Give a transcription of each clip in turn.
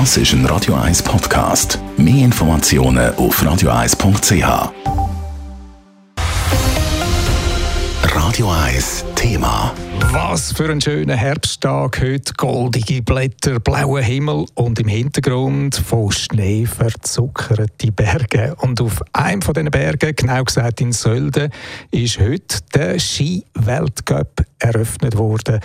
Das ist ein Radio 1 Podcast. Mehr Informationen auf radio1.ch. Radio 1 Thema. Was für ein schöner Herbsttag heute. Goldige Blätter, blauer Himmel und im Hintergrund von Schnee verzuckerte Berge. Und auf einem von diesen Bergen, genau gesagt in Sölden, ist heute der Ski-Weltcup eröffnet worden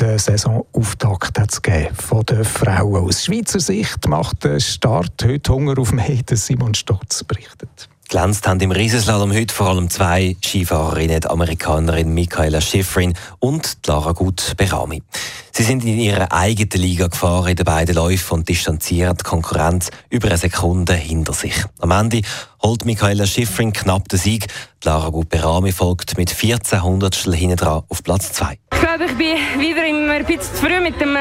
den Saisonauftakt hat es von den Frauen. Aus Schweizer Sicht macht der Start heute Hunger auf mehr, Simon Stotz berichtet. Glänzt haben im Riesenslalom heute vor allem zwei Skifahrerinnen, die Amerikanerin Michaela Schifrin und Lara Gut Berami. Sie sind in ihrer eigenen Liga gefahren in den beiden Läufen und distanzieren die Konkurrenz über eine Sekunde hinter sich. Am Ende holt Michaela Schifrin knapp den Sieg. Lara Gut Berami folgt mit 14 Hundertstel hinten dran auf Platz 2 glaube, ich bin wieder immer ein bisschen zu früh mit, dem,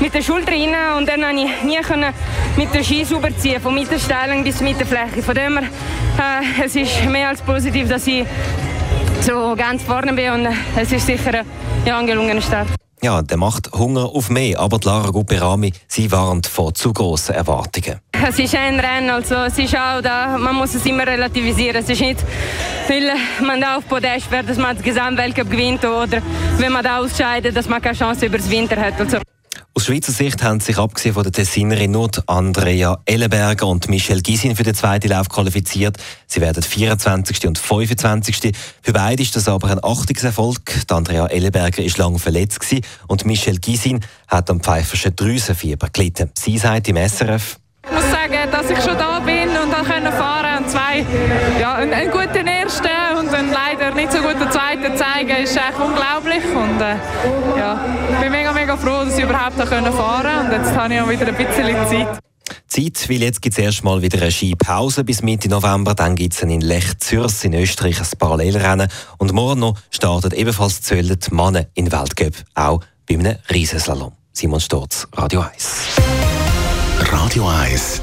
mit der Schulter rein und dann konnte ich nie können mit der Ski sauber ziehen, von Mittelstellung bis Mittelfläche. Von dem her, äh, es ist mehr als positiv, dass ich so ganz vorne bin und es ist sicher ein ja, angelungener Start. Ja, der macht Hunger auf mehr, aber die Lara Guperami, sie warnt vor zu grossen Erwartungen. Es ist ein Rennen, also es ist auch da, man muss es immer relativisieren. Es ist nicht, weil man da auf Podest wird, dass man das Gesamtweltcup gewinnt oder wenn man da ausscheidet, dass man keine Chance über das Winter hat. Also. Aus Schweizer Sicht haben sich abgesehen von der Tessinerin nur Andrea Ellenberger und Michelle Gisin für den zweiten Lauf qualifiziert. Sie werden 24. und 25. Für beide ist das aber ein Achtungserfolg. Die Andrea Ellenberger ist lange verletzt und Michelle Gisin hat am pfeiferschen Drüsenfieber gelitten. Sie sagt im SRF, ich muss sagen, dass ich schon da bin und fahren einen, einen guten ersten und einen leider nicht so guten zweiten zeigen, ist echt unglaublich. Und äh, ja, ich bin mega, mega froh, dass ich überhaupt fahren konnte und jetzt habe ich auch wieder ein bisschen Zeit. Zeit, weil jetzt gibt es erstmal wieder eine Skipause bis Mitte November. Dann gibt es in Lech Zürs in Österreich ein Parallelrennen. Und morgen noch startet ebenfalls Zölle die Männer in Weltcup, auch bei einem Riesenslalom. Simon Sturz, Radio 1. Radio 1